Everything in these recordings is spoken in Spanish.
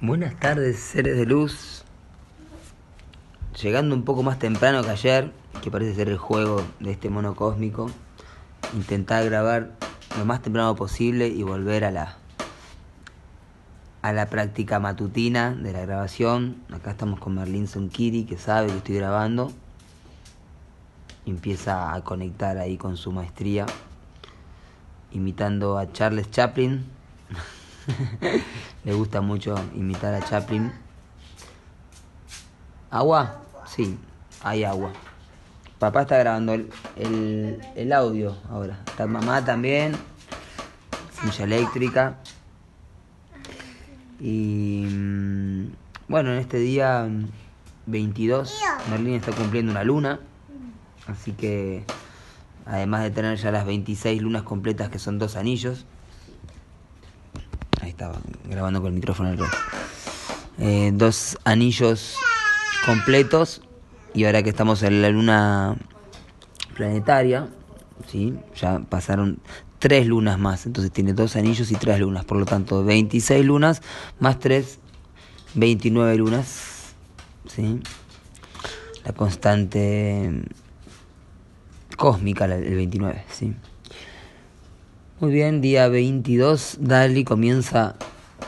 Buenas tardes, seres de luz. Llegando un poco más temprano que ayer, que parece ser el juego de este mono cósmico, intentar grabar lo más temprano posible y volver a la a la práctica matutina de la grabación. Acá estamos con Merlin Sonkiri, que sabe que estoy grabando. Empieza a conectar ahí con su maestría, imitando a Charles Chaplin. Le gusta mucho imitar a Chaplin. ¿Agua? Sí, hay agua. Papá está grabando el, el, el audio ahora. Está mamá también. Silla eléctrica. Y mm, bueno, en este día 22, Merlín está cumpliendo una luna. Así que, además de tener ya las 26 lunas completas, que son dos anillos, estaba grabando con el micrófono al. Eh, dos anillos completos y ahora que estamos en la luna planetaria, ¿sí? ya pasaron tres lunas más, entonces tiene dos anillos y tres lunas, por lo tanto 26 lunas más tres, 29 lunas, ¿sí? la constante cósmica, el 29, ¿sí? Muy bien, día 22, Dali comienza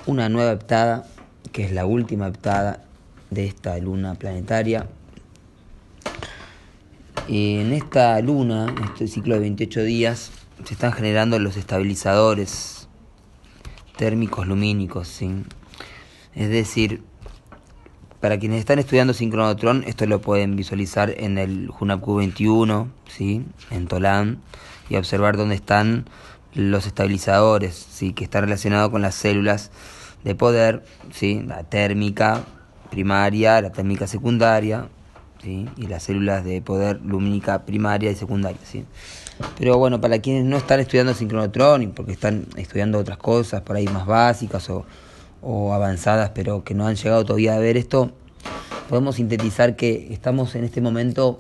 una nueva heptada, que es la última heptada de esta luna planetaria. En esta luna, en este ciclo de 28 días, se están generando los estabilizadores térmicos lumínicos, ¿sí? Es decir, para quienes están estudiando sincronotron, esto lo pueden visualizar en el Hunapku 21, ¿sí? En Tolán, y observar dónde están los estabilizadores, ¿sí? Que están relacionados con las células de poder, ¿sí? La térmica primaria, la térmica secundaria, ¿sí? Y las células de poder lumínica primaria y secundaria, ¿sí? Pero bueno, para quienes no están estudiando sincronotron, porque están estudiando otras cosas por ahí más básicas o, o avanzadas, pero que no han llegado todavía a ver esto, podemos sintetizar que estamos en este momento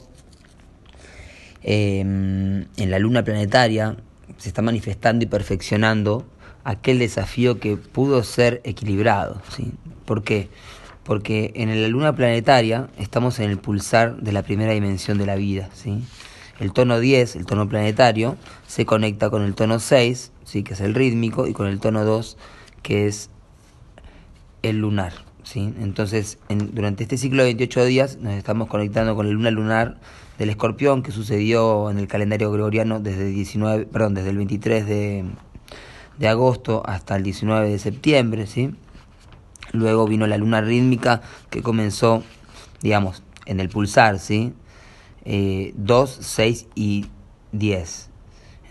eh, en la luna planetaria, se está manifestando y perfeccionando aquel desafío que pudo ser equilibrado. ¿sí? ¿Por qué? Porque en la luna planetaria estamos en el pulsar de la primera dimensión de la vida. ¿sí? El tono 10, el tono planetario, se conecta con el tono 6, ¿sí? que es el rítmico, y con el tono 2, que es el lunar. ¿Sí? Entonces, en, durante este ciclo de 28 días nos estamos conectando con la luna lunar del escorpión que sucedió en el calendario gregoriano desde, 19, perdón, desde el 23 de, de agosto hasta el 19 de septiembre. ¿sí? Luego vino la luna rítmica que comenzó, digamos, en el pulsar, ¿sí? Eh, 2, 6 y 10.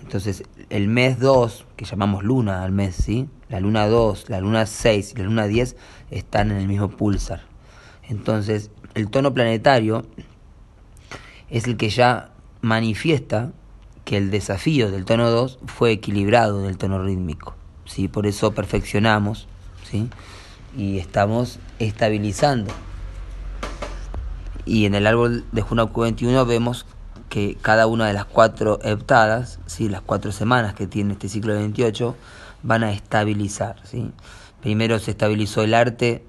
Entonces, el mes 2, que llamamos luna al mes, ¿sí? La luna 2, la luna 6 y la luna 10 están en el mismo pulsar. Entonces, el tono planetario es el que ya manifiesta que el desafío del tono 2 fue equilibrado del tono rítmico. ¿sí? Por eso perfeccionamos ¿sí? y estamos estabilizando. Y en el árbol de Junaku 21 vemos que cada una de las cuatro heptadas, ¿sí? las cuatro semanas que tiene este ciclo de 28, van a estabilizar. ¿sí? Primero se estabilizó el arte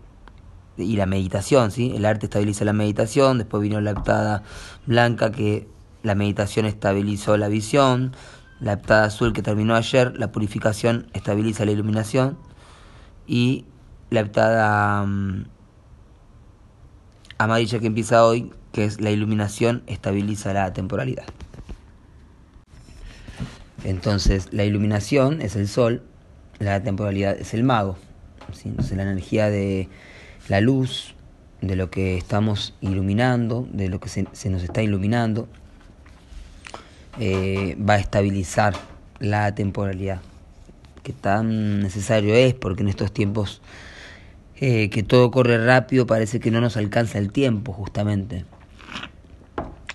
y la meditación, ¿sí? El arte estabiliza la meditación, después vino la heptada blanca que la meditación estabilizó la visión, la heptada azul que terminó ayer, la purificación estabiliza la iluminación y la heptada um, amarilla que empieza hoy, que es la iluminación, estabiliza la temporalidad. Entonces, la iluminación es el sol, la temporalidad es el mago. Entonces, la energía de la luz, de lo que estamos iluminando, de lo que se, se nos está iluminando, eh, va a estabilizar la temporalidad, que tan necesario es, porque en estos tiempos eh, que todo corre rápido parece que no nos alcanza el tiempo, justamente.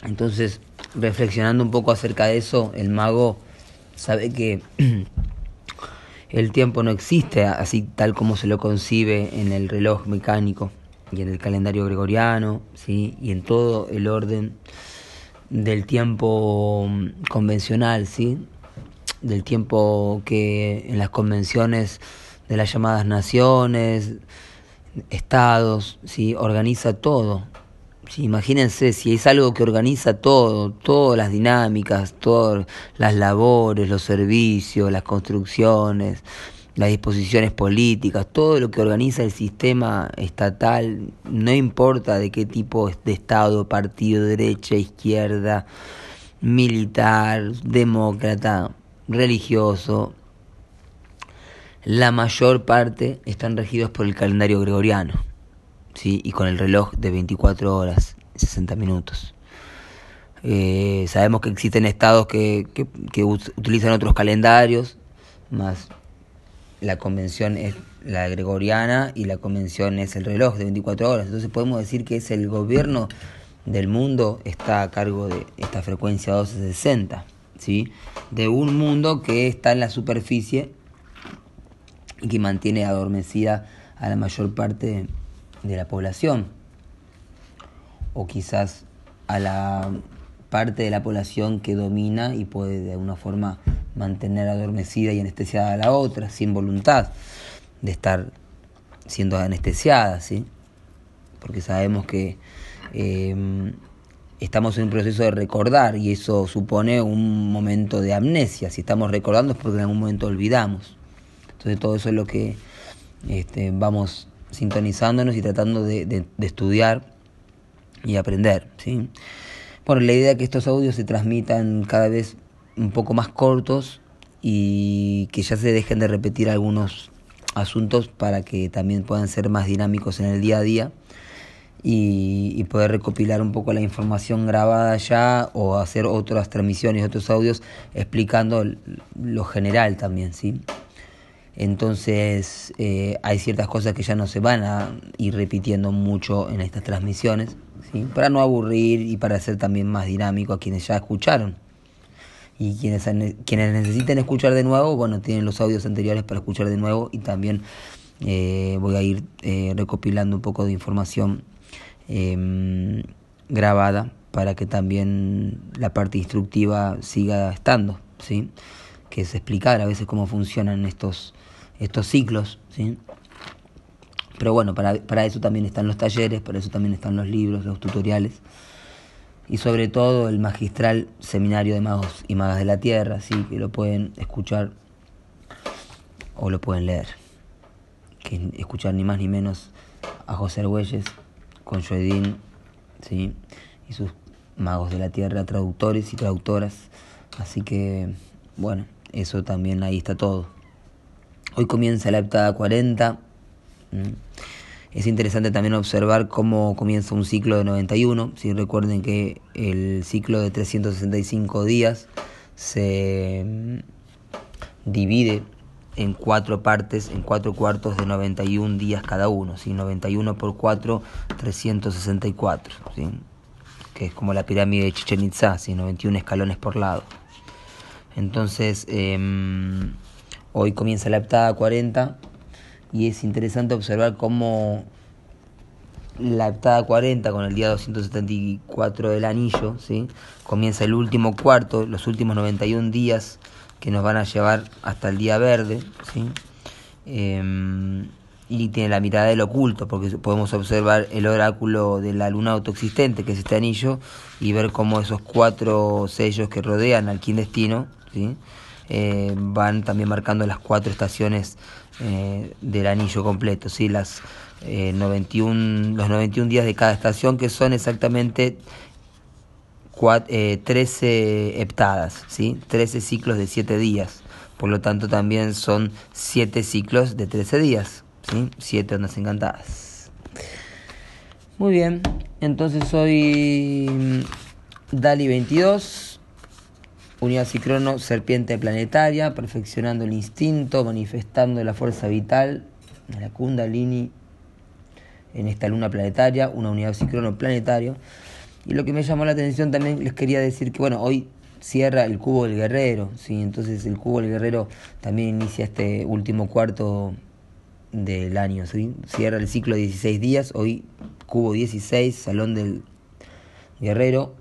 Entonces, reflexionando un poco acerca de eso, el mago sabe que el tiempo no existe así tal como se lo concibe en el reloj mecánico y en el calendario gregoriano, ¿sí? y en todo el orden del tiempo convencional, ¿sí? del tiempo que en las convenciones de las llamadas naciones, estados, ¿sí? organiza todo. Sí, imagínense si es algo que organiza todo, todas las dinámicas, todas las labores, los servicios, las construcciones, las disposiciones políticas, todo lo que organiza el sistema estatal, no importa de qué tipo de Estado, partido, derecha, izquierda, militar, demócrata, religioso, la mayor parte están regidos por el calendario gregoriano, ¿sí? y con el reloj de 24 horas, 60 minutos. Eh, sabemos que existen estados que, que, utilizan otros calendarios, más la convención es la gregoriana y la convención es el reloj de 24 horas. Entonces podemos decir que es el gobierno del mundo está a cargo de esta frecuencia 1260, ¿sí? De un mundo que está en la superficie y que mantiene adormecida a la mayor parte de la población, o quizás a la parte de la población que domina y puede de alguna forma mantener adormecida y anestesiada a la otra, sin voluntad de estar siendo anestesiada, ¿sí? Porque sabemos que em, estamos en un proceso de recordar y eso supone un momento de amnesia. Si estamos recordando es porque en algún momento olvidamos. Entonces todo eso es lo que este, vamos sintonizándonos y tratando de, estudiar y aprender. ¿sí? Bueno, la idea es que estos audios se transmitan cada vez un poco más cortos y que ya se dejen de repetir algunos asuntos para que también puedan ser más dinámicos en el día a día y, y, poder recopilar un poco la información grabada ya o hacer otras transmisiones, otros audios explicando lo general también, ¿sí? Entonces eh, hay ciertas cosas que ya no se van a ir repitiendo mucho en estas transmisiones, ¿sí? para no aburrir y para ser también más dinámico a quienes ya escucharon. Y quienes, quienes necesiten escuchar de nuevo, bueno, tienen los audios anteriores para escuchar de nuevo y también eh, voy a ir eh, recopilando un poco de información em, grabada para que también la parte instructiva siga estando, ¿sí? que es explicar a veces cómo funcionan estos estos ciclos, ¿sí? Pero bueno, para, para eso también están los talleres, para eso también están los libros, los tutoriales y sobre todo el magistral seminario de magos y magas de la tierra, sí, que lo pueden escuchar o lo pueden leer. Que escuchar ni más ni menos a José Argüelles con Joedín, sí, y sus magos de la tierra, traductores y traductoras. Así que, bueno, eso también ahí está todo. Hoy comienza la heptada 40. Es interesante también observar cómo comienza un ciclo de 91. Si recuerden que el ciclo de 365 días se mm, divide en cuatro partes, en cuatro cuartos de 91 días cada uno. ¿sí? 91 por 4, 364. ¿sí? Que es como la pirámide de Chichen Itza, ¿sí? 91 escalones por lado. Entonces, eh, Hoy comienza la heptada 40 y es interesante observar cómo la heptada 40 con el día 274 del anillo, ¿sí? comienza el último cuarto, los últimos 91 días que nos van a llevar hasta el día verde, ¿sí? Em, y tiene la mirada del oculto, porque podemos observar el oráculo de la luna autoexistente, que es este anillo, y ver cómo esos cuatro sellos que rodean al destino, ¿sí? Eh, van también marcando las cuatro estaciones eh, del anillo completo, ¿sí? las, 91, eh, los 91 días de cada estación, que son exactamente 13 heptadas, ¿sí? 13 ciclos de 7 días. Por lo tanto, también son 7 ciclos de 13 días, ¿sí? 7 ondas encantadas. Muy bien, entonces hoy mm, Dali 22 Unidad Cicrono, serpiente planetaria, perfeccionando el instinto, manifestando la fuerza vital de la Kundalini en esta luna planetaria, una unidad Cicrono planetario. Y lo que me llamó la atención también les quería decir que, bueno, hoy cierra el cubo del guerrero, ¿sí? entonces el cubo del guerrero también inicia este último cuarto del año, ¿sí? cierra el ciclo de 16 días, hoy cubo 16, salón del guerrero,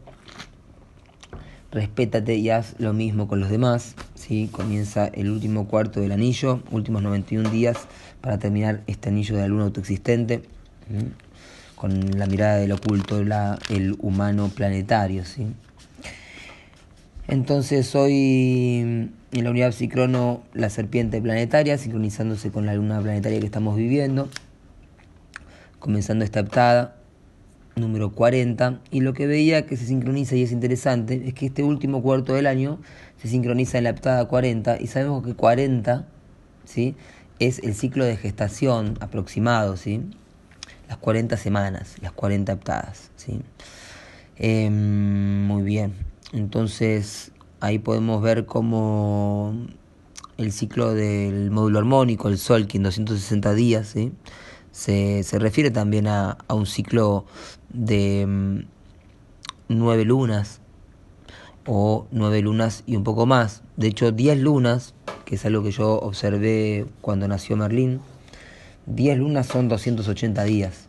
respétate y haz lo mismo con los demás. ¿sí? Comienza el último cuarto del anillo, últimos 91 días para terminar este anillo de la luna autoexistente. con la mirada del oculto, el humano planetario. ¿sí? Entonces hoy en la unidad psicrono la serpiente planetaria, sincronizándose con la luna planetaria que estamos viviendo, comenzando esta heptada número 40, y lo que veía que se sincroniza y es interesante es que este último cuarto del año se sincroniza en la heptada 40 y sabemos que 40 ¿sí? es el ciclo de gestación aproximado, ¿sí? las 40 semanas, las 40 heptadas. ¿sí? Em, muy bien, entonces ahí podemos ver cómo el ciclo del módulo armónico, el Sol, que en 260 días, ¿sí? Se, se refiere también a, a un ciclo de mm, nueve lunas o nueve lunas y un poco más. De hecho, diez lunas, que es algo que yo observé cuando nació Merlín, diez lunas son 280 días.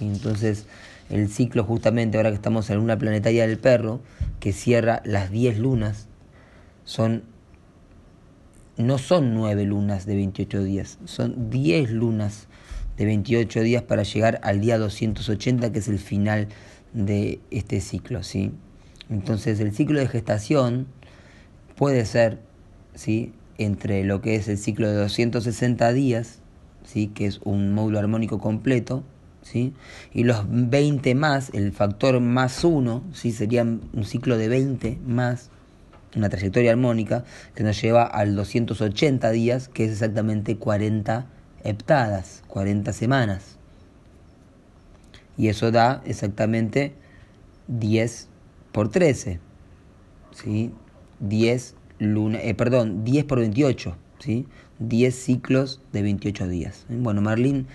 Entonces, el ciclo justamente ahora que estamos en una planetaria del perro, que cierra las diez lunas, son no son nueve lunas de 28 días, son diez lunas de 28 días para llegar al día 280, que es el final de este ciclo, ¿sí? Entonces, el ciclo de gestación puede ser, ¿sí? Entre lo que es el ciclo de 260 días, ¿sí? Que es un módulo armónico completo, ¿sí? Y los 20 más, el factor más 1, ¿sí? Sería un ciclo de 20 más una trayectoria armónica que nos lleva al 280 días, que es exactamente 40 heptadas, 40 semanas. Y eso da exactamente 10 por 13. ¿sí? 10 luna, eh, perdón, 10 por 28, ¿sí? 10 ciclos de 28 días. Bueno, Marlín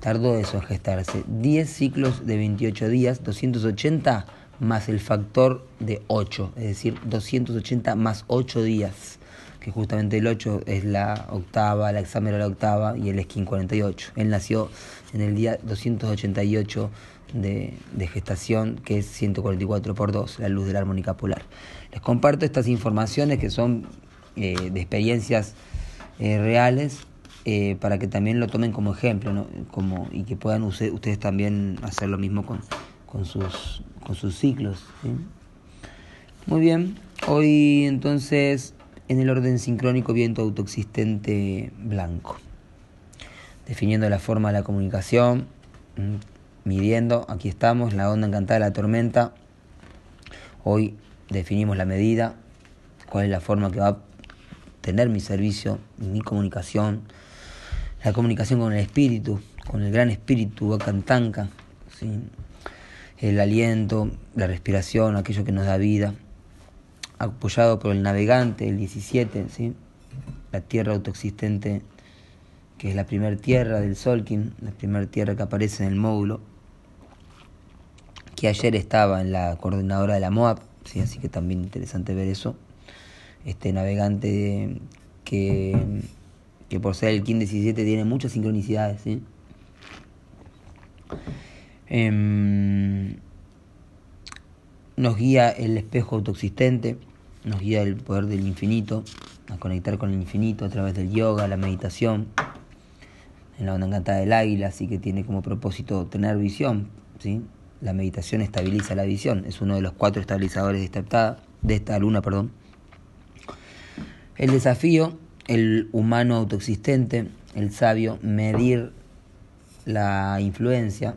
tardó eso en gestarse. 10 ciclos de 28 días, 280 más el factor de 8, es decir, 280 más 8 días que justamente el 8 es la octava, la examen la octava y el esquín 48. Él nació en el día 288 de, de, gestación, que es 144 por 2, la luz de la armónica polar. Les comparto estas informaciones que son eh, de experiencias eh, reales eh, para que también lo tomen como ejemplo ¿no? como, y que puedan ustedes también hacer lo mismo con, con, sus, con sus ciclos. Muy bien, hoy entonces en el orden sincrónico viento autoexistente blanco. Definiendo la forma de la comunicación, mm, midiendo, aquí estamos, la onda encantada de la tormenta. Hoy definimos la medida, cuál es la forma que va a tener mi servicio, mi comunicación, la comunicación con el espíritu, con el gran espíritu, Wakantanka, ¿sí? el aliento, la respiración, aquello que nos da vida apoyado por el navegante, el 17, ¿sí? la tierra autoexistente, que es la primera tierra del Solkin, la primera tierra que aparece en el módulo, que ayer estaba en la coordinadora de la MOAB, ¿sí? así que también interesante ver eso. Este navegante que, que por ser el KIN 17 tiene muchas sincronicidades. ¿sí? Em, nos guía el espejo autoexistente nos guía el poder del infinito, a conectar con el infinito a través del yoga, la meditación, en la onda encantada del águila, así que tiene como propósito tener visión, ¿sí? La meditación estabiliza la visión, es uno de los cuatro estabilizadores de esta, de esta luna, perdón. El desafío, el humano autoexistente, el sabio, medir la influencia,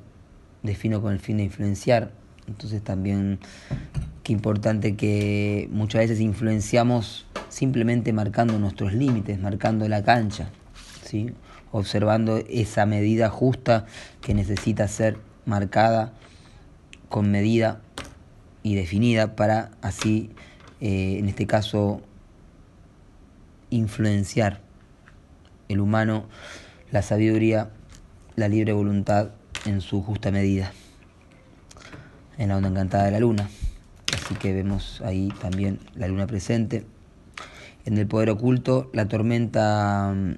defino con el fin de influenciar, entonces también qué importante que muchas veces influenciamos simplemente marcando nuestros límites, marcando la cancha, ¿sí? observando esa medida justa que necesita ser marcada con medida y definida para así, eh, en este caso, influenciar el humano, la sabiduría, la libre voluntad en su justa medida, en la onda encantada de la luna. Así que vemos ahí también la luna presente. En el poder oculto, la tormenta mm,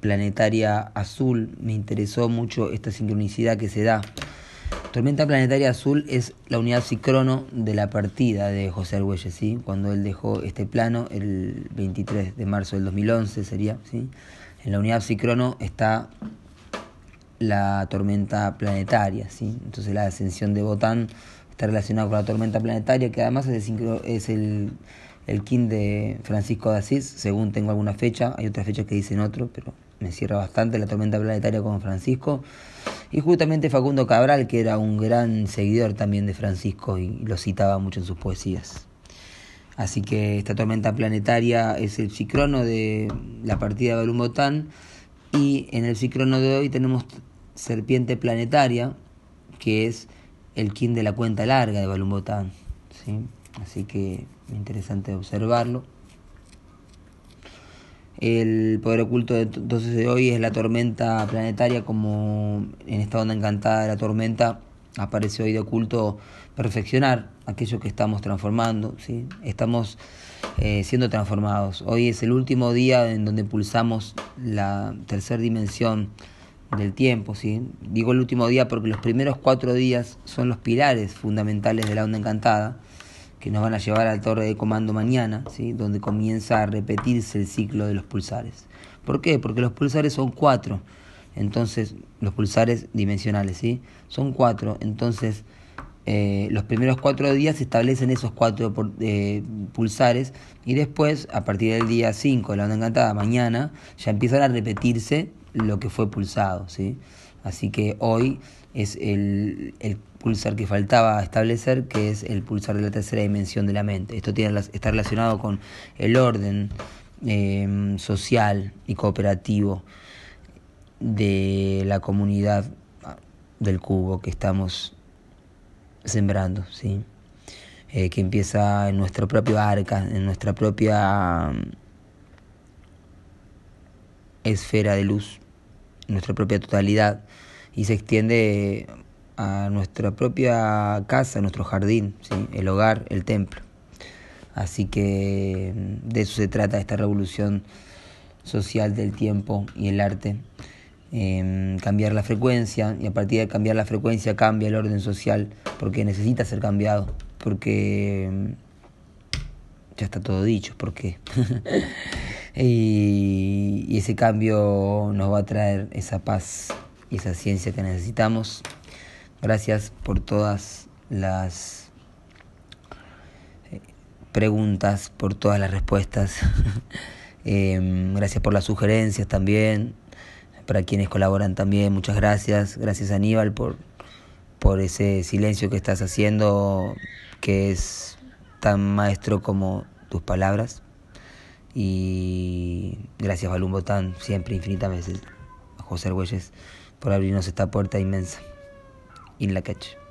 planetaria azul, me interesó mucho esta sincronicidad que se da. Tormenta planetaria azul es la unidad psicrono de la partida de José Argüelles, ¿sí? cuando él dejó este plano el 23 de marzo del 2011 sería. ¿sí? En la unidad psicrono está la tormenta planetaria. ¿sí? Entonces la ascensión de Botán está relacionada con la tormenta planetaria, que además es el, es el, el kin de Francisco de Asís, según tengo alguna fecha, hay otras fechas que dicen otro, pero me cierra bastante la tormenta planetaria con Francisco. Y justamente Facundo Cabral, que era un gran seguidor también de Francisco y lo citaba mucho en sus poesías. Así que esta tormenta planetaria es el cicrono de la partida de Balumbotán y en el cicrono de hoy tenemos serpiente planetaria, que es el kin de la cuenta larga de Balumbotán. ¿sí? Así que interesante observarlo. El poder oculto de, entonces de hoy es la tormenta planetaria, como en esta onda encantada de la tormenta aparece hoy de oculto perfeccionar aquello que estamos transformando, ¿sí? estamos eh, siendo transformados. Hoy es el último día en donde pulsamos la tercera dimensión del tiempo. ¿sí? Digo el último día porque los primeros cuatro días son los pilares fundamentales de la onda encantada que nos van a llevar al torre de comando mañana, ¿sí? donde comienza a repetirse el ciclo de los pulsares. ¿Por qué? Porque los pulsares son cuatro. Entonces, los pulsares dimensionales, ¿sí? Son cuatro. Entonces, eh, los primeros cuatro días se establecen esos cuatro eh, pulsares y después, a partir del día 5 de la onda encantada, mañana, ya empiezan a repetirse lo que fue pulsado, ¿sí? Así que hoy es el, el pulsar que faltaba establecer, que es el pulsar de la tercera dimensión de la mente. Esto está relacionado con el orden eh, social y cooperativo de la comunidad del cubo que estamos sembrando, ¿sí? Eh, que empieza en nuestro propio arca, en nuestra propia mm, esfera de luz, nuestra propia totalidad, y se extiende a nuestra propia casa, nuestro jardín, el hogar, el templo. Así que mm, de eso se trata esta revolución social del tiempo y el arte. Em, cambiar la frecuencia y a partir de cambiar la frecuencia cambia el orden social porque necesita ser cambiado, porque em, ya está todo dicho, ¿por qué? y, ese cambio nos va a traer esa paz y esa ciencia que necesitamos. Gracias por todas las eh, preguntas, por todas las respuestas. Em, gracias por las sugerencias también para quienes colaboran también, muchas gracias. Gracias Aníbal por, por ese silencio que estás haciendo, que es tan maestro como tus palabras. Y gracias Balún Botán, siempre infinitas veces, José Argüelles, por abrirnos esta puerta inmensa. In la catch.